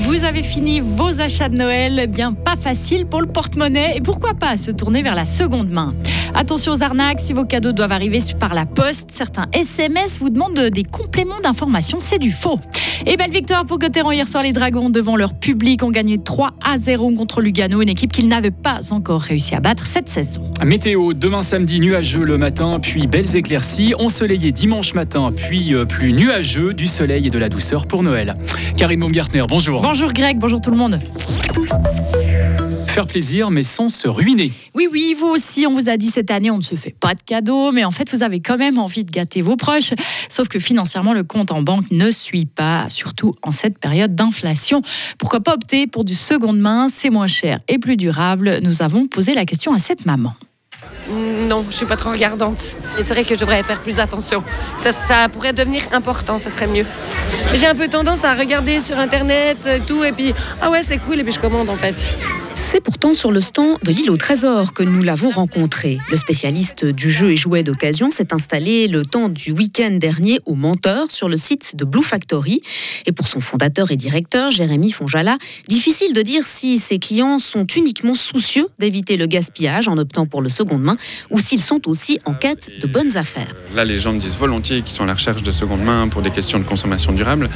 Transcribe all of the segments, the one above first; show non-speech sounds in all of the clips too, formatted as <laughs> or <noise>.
Vous avez fini vos achats de Noël, eh bien pas facile pour le porte-monnaie et pourquoi pas se tourner vers la seconde main? Attention aux arnaques, si vos cadeaux doivent arriver par la poste, certains SMS vous demandent des compléments d'information, c'est du faux. Et belle victoire pour Cotteron hier soir, les Dragons devant leur public ont gagné 3 à 0 contre Lugano, une équipe qu'ils n'avaient pas encore réussi à battre cette saison. Météo, demain samedi nuageux le matin, puis belles éclaircies, ensoleillé dimanche matin, puis euh, plus nuageux, du soleil et de la douceur pour Noël. Karine Baumgartner, bonjour. Bonjour Greg, bonjour tout le monde faire plaisir, mais sans se ruiner. Oui, oui, vous aussi, on vous a dit cette année, on ne se fait pas de cadeaux, mais en fait, vous avez quand même envie de gâter vos proches. Sauf que financièrement, le compte en banque ne suit pas, surtout en cette période d'inflation. Pourquoi pas opter pour du seconde main? C'est moins cher et plus durable. Nous avons posé la question à cette maman. Non, je suis pas trop regardante. Et c'est vrai que je devrais faire plus attention. Ça, ça pourrait devenir important, ça serait mieux. J'ai un peu tendance à regarder sur internet, tout, et puis ah ouais, c'est cool, et puis je commande en fait. C'est pourtant sur le stand de l'île au trésor que nous l'avons rencontré. Le spécialiste du jeu et jouets d'occasion s'est installé le temps du week-end dernier au Menteur sur le site de Blue Factory. Et pour son fondateur et directeur, Jérémy Fonjala, difficile de dire si ses clients sont uniquement soucieux d'éviter le gaspillage en optant pour le seconde main ou s'ils sont aussi en quête de bonnes affaires. Là, les gens me disent volontiers qu'ils sont à la recherche de seconde main pour des questions de consommation durable.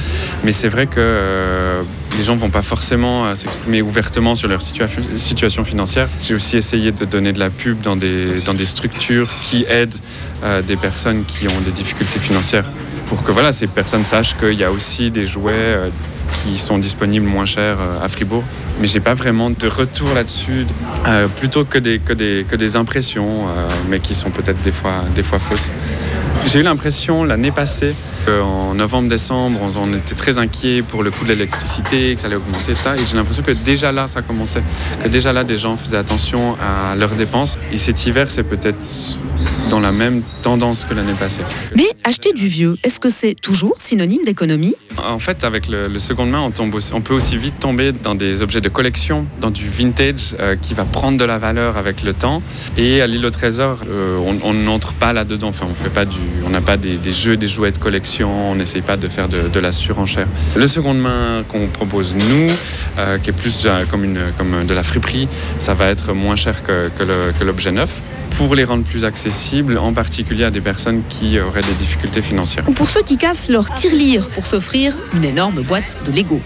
Mais c'est vrai que euh, les gens ne vont pas forcément euh, s'exprimer ouvertement sur leur situation situation financière. J'ai aussi essayé de donner de la pub dans des, dans des structures qui aident euh, des personnes qui ont des difficultés financières pour que voilà, ces personnes sachent qu'il y a aussi des jouets euh, qui sont disponibles moins chers euh, à Fribourg. Mais j'ai pas vraiment de retour là-dessus, plutôt que des, que des, que des impressions, mais qui sont peut-être des fois, des fois fausses. J'ai eu l'impression l'année passée qu'en novembre-décembre, on, était très inquiet pour le coût de l'électricité, que ça allait augmenter, tout ça. Et j'ai l'impression que déjà là, ça commençait. Que déjà là, des gens faisaient attention à leurs dépenses. Et cet hiver, c'est peut-être dans la même tendance que l'année passée. Mais acheter du vieux, est-ce que c'est toujours synonyme d'économie? En fait, avec le, le main, on peut aussi vite tomber dans des objets de collection, dans du vintage euh, qui va prendre de la valeur avec le temps. Et à l'île au trésor, euh, on n'entre pas là-dedans. Enfin, on fait pas du, on n'a pas des, jeux, des jouets de collection. On n'essaye pas de faire de, la surenchère. Le seconde main qu'on propose nous, euh, qui est plus comme, une, comme de la friperie, ça va être moins cher que, que l'objet neuf pour les rendre plus accessibles, en particulier à des personnes qui auraient des difficultés financières. Ou pour ceux qui cassent leur tirelire pour s'offrir une énorme boîte de Lego.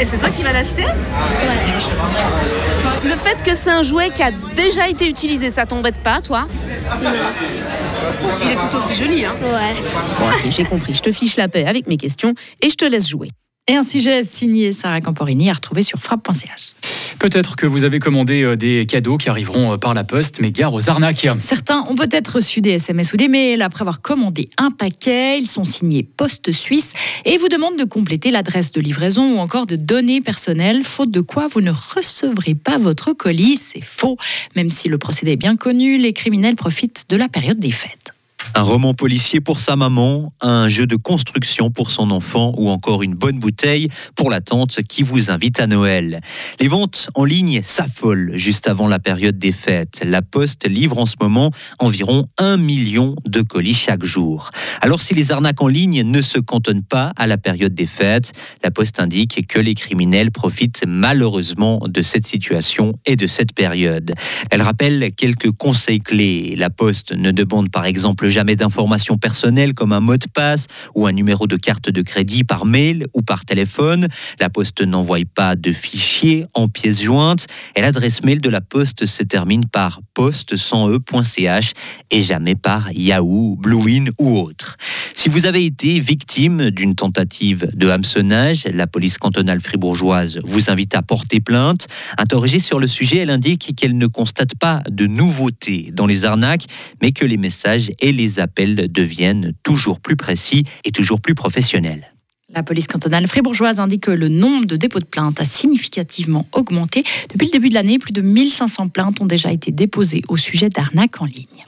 Et c'est toi qui vas l'acheter? Le fait que c'est un jouet qui a déjà été utilisé, ça t'embête pas, toi? Non. Il est tout aussi joli, hein Ouais. Bon, ok, j'ai compris. Je te fiche la paix avec mes questions et je te laisse jouer. Et un sujet signé Sarah Camporini à retrouver sur frappe.ch. Peut-être que vous avez commandé euh, des cadeaux qui arriveront euh, par la poste, mais gare aux arnaques. Certains ont peut-être reçu des SMS ou des mails après avoir commandé un paquet. Ils sont signés Poste Suisse et vous demandent de compléter l'adresse de livraison ou encore de données personnelles, faute de quoi vous ne recevrez pas votre colis. C'est faux. Même si le procédé est bien connu, les criminels profitent de la période des fêtes. Un roman policier pour sa maman, un jeu de construction pour son enfant ou encore une bonne bouteille pour la tante qui vous invite à Noël. Les ventes en ligne s'affolent juste avant la période des fêtes. La Poste livre en ce moment environ un million de colis chaque jour. Alors si les arnaques en ligne ne se cantonnent pas à la période des fêtes, la Poste indique que les criminels profitent malheureusement de cette situation et de cette période. Elle rappelle quelques conseils clés. La Poste ne demande par exemple jamais jamais d'informations personnelles comme un mot de passe ou un numéro de carte de crédit par mail ou par téléphone. La Poste n'envoie pas de fichiers en pièces jointes et l'adresse mail de la Poste se termine par poste sans e.ch et jamais par Yahoo, Bluewin ou autre. Si vous avez été victime d'une tentative de hameçonnage, la police cantonale fribourgeoise vous invite à porter plainte. Interrogée sur le sujet, elle indique qu'elle ne constate pas de nouveautés dans les arnaques, mais que les messages et les appels deviennent toujours plus précis et toujours plus professionnels. La police cantonale fribourgeoise indique que le nombre de dépôts de plaintes a significativement augmenté. Depuis le début de l'année, plus de 1500 plaintes ont déjà été déposées au sujet d'arnaques en ligne.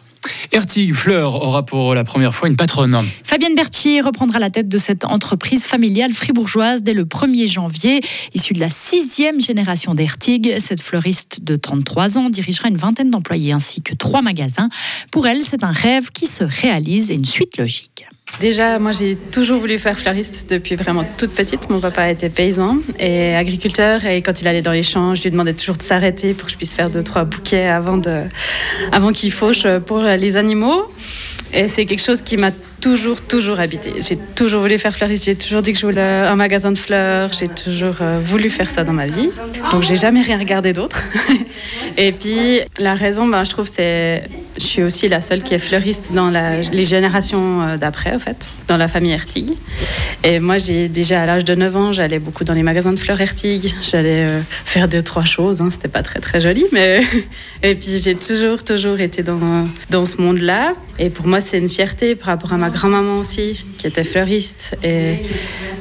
Ertig Fleur aura pour la première fois une patronne. Fabienne Berthier reprendra la tête de cette entreprise familiale fribourgeoise dès le 1er janvier. Issue de la sixième génération d'Ertig, cette fleuriste de 33 ans dirigera une vingtaine d'employés ainsi que trois magasins. Pour elle, c'est un rêve qui se réalise et une suite logique. Déjà, moi j'ai toujours voulu faire fleuriste depuis vraiment toute petite. Mon papa était paysan et agriculteur et quand il allait dans les champs, je lui demandais toujours de s'arrêter pour que je puisse faire deux, trois bouquets avant, de, avant qu'il fauche pour les animaux. Et c'est quelque chose qui m'a toujours, toujours habité. J'ai toujours voulu faire fleuriste, j'ai toujours dit que je voulais un magasin de fleurs, j'ai toujours euh, voulu faire ça dans ma vie. Donc j'ai jamais rien regardé d'autre. <laughs> Et puis la raison, ben, je trouve, c'est je suis aussi la seule qui est fleuriste dans les générations euh, d'après, en fait, dans la famille Ertig. Et moi, j'ai déjà à l'âge de 9 ans, j'allais beaucoup dans les magasins de fleurs Ertig. J'allais euh, faire deux, trois choses. Hein. C'était pas très, très joli, mais. <laughs> Et puis, j'ai toujours, toujours été dans, dans ce monde-là. Et pour moi, c'est une fierté par rapport à ma grand-maman aussi, qui était fleuriste. Et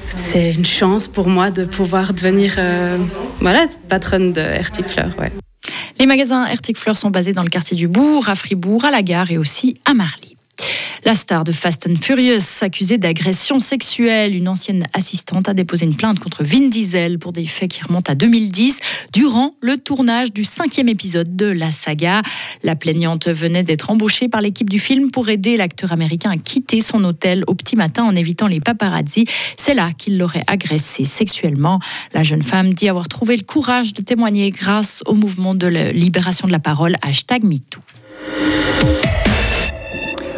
c'est une chance pour moi de pouvoir devenir euh, voilà, patronne de Ertig Fleurs. Ouais. Les magasins Ertig Fleur sont basés dans le quartier du Bourg, à Fribourg, à la gare et aussi à Marly. La star de Fast and Furious, accusée d'agression sexuelle, une ancienne assistante a déposé une plainte contre Vin Diesel pour des faits qui remontent à 2010, durant le tournage du cinquième épisode de la saga. La plaignante venait d'être embauchée par l'équipe du film pour aider l'acteur américain à quitter son hôtel au petit matin en évitant les paparazzi. C'est là qu'il l'aurait agressée sexuellement. La jeune femme dit avoir trouvé le courage de témoigner grâce au mouvement de libération de la parole hashtag MeToo.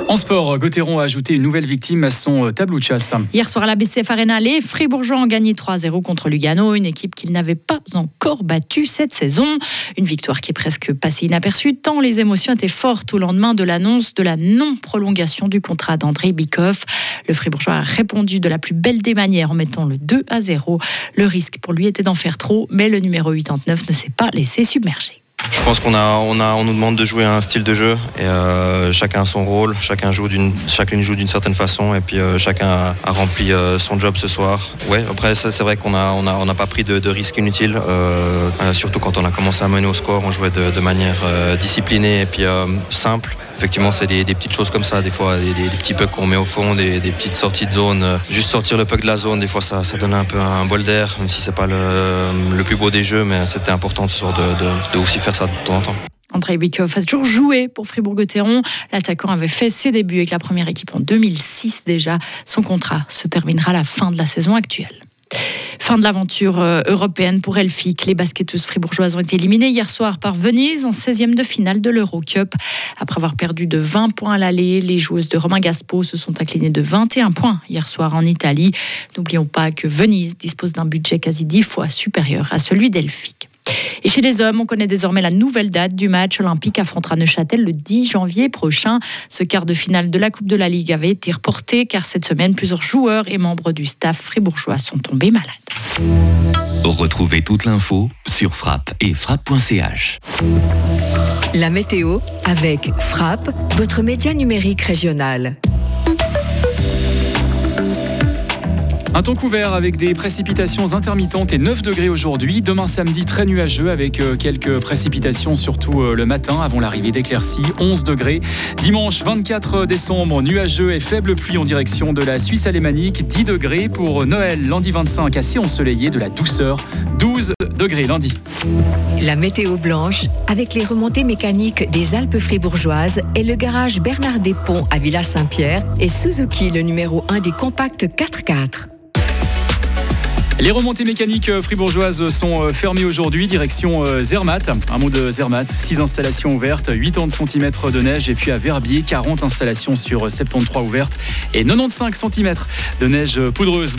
En sport, Gauthieron a ajouté une nouvelle victime à son euh, tableau de chasse. Hier soir à la BCF Arena, les Fribourgeois ont gagné 3-0 contre Lugano, une équipe qu'ils n'avaient pas encore battue cette saison. Une victoire qui est presque passée inaperçue, tant les émotions étaient fortes au lendemain de l'annonce de la non-prolongation du contrat d'André Bikoff. Le Fribourgeois a répondu de la plus belle des manières en mettant le 2 à 0. Le risque pour lui était d'en faire trop, mais le numéro 89 ne s'est pas laissé submerger. Je pense qu'on nous demande de jouer un style de jeu et euh, chacun a son rôle, chacun joue d'une, chacune joue d'une certaine façon et puis euh, chacun a, rempli euh, son job ce soir. Ouais, après c'est vrai qu'on a, pas pris de, risques inutiles, surtout quand on a commencé à mener au score, on jouait de, manière disciplinée et simple. Effectivement, c'est des, petites choses comme ça, des fois, des, petits pucks qu'on met au fond, des, petites sorties de zone. Juste sortir le puck de la zone, des fois, ça, ça donne un peu un bol d'air, même si c'est pas le, plus beau des jeux, mais c'était important ce soir de, de, aussi faire ça de temps en temps. André Bikoff a toujours joué pour Fribourg-Gotteron. L'attaquant avait fait ses débuts avec la première équipe en 2006 déjà. Son contrat se terminera à la fin de la saison actuelle. Fin de l'aventure euh, européenne pour Elfic. Les basketteuses fribourgeoises ont été éliminées hier soir par Venise en 16e de finale de l'Eurocup. Après avoir perdu de 20 points à l'aller, les joueuses de Romain Gaspo se sont inclinées de 21 points hier soir en Italie. N'oublions pas que Venise dispose d'un budget quasi 10 fois supérieur à celui d'Elfic. Et chez les hommes, on connaît désormais la nouvelle date du match olympique affrontera Neuchâtel le 10 janvier prochain. Ce quart de finale de la Coupe de la Ligue avait été reporté car cette semaine, plusieurs joueurs et membres du staff fribourgeois sont tombés malades. Retrouvez toute l'info sur frappe et frappe.ch. La météo avec Frappe, votre média numérique régional. Un temps couvert avec des précipitations intermittentes et 9 degrés aujourd'hui. Demain samedi, très nuageux avec euh, quelques précipitations, surtout euh, le matin avant l'arrivée d'éclaircies, 11 degrés. Dimanche 24 décembre, nuageux et faible pluie en direction de la Suisse alémanique, 10 degrés. Pour Noël, lundi 25, assez ensoleillé, de la douceur, 12 degrés lundi. La météo blanche avec les remontées mécaniques des Alpes fribourgeoises et le garage Bernard Despont à Villa Saint-Pierre et Suzuki le numéro 1 des compacts 4x4. Les remontées mécaniques euh, fribourgeoises sont euh, fermées aujourd'hui, direction euh, Zermatt. Un mot de Zermatt, 6 installations ouvertes, 80 cm de neige. Et puis à Verbier, 40 installations sur 73 ouvertes et 95 cm de neige poudreuse.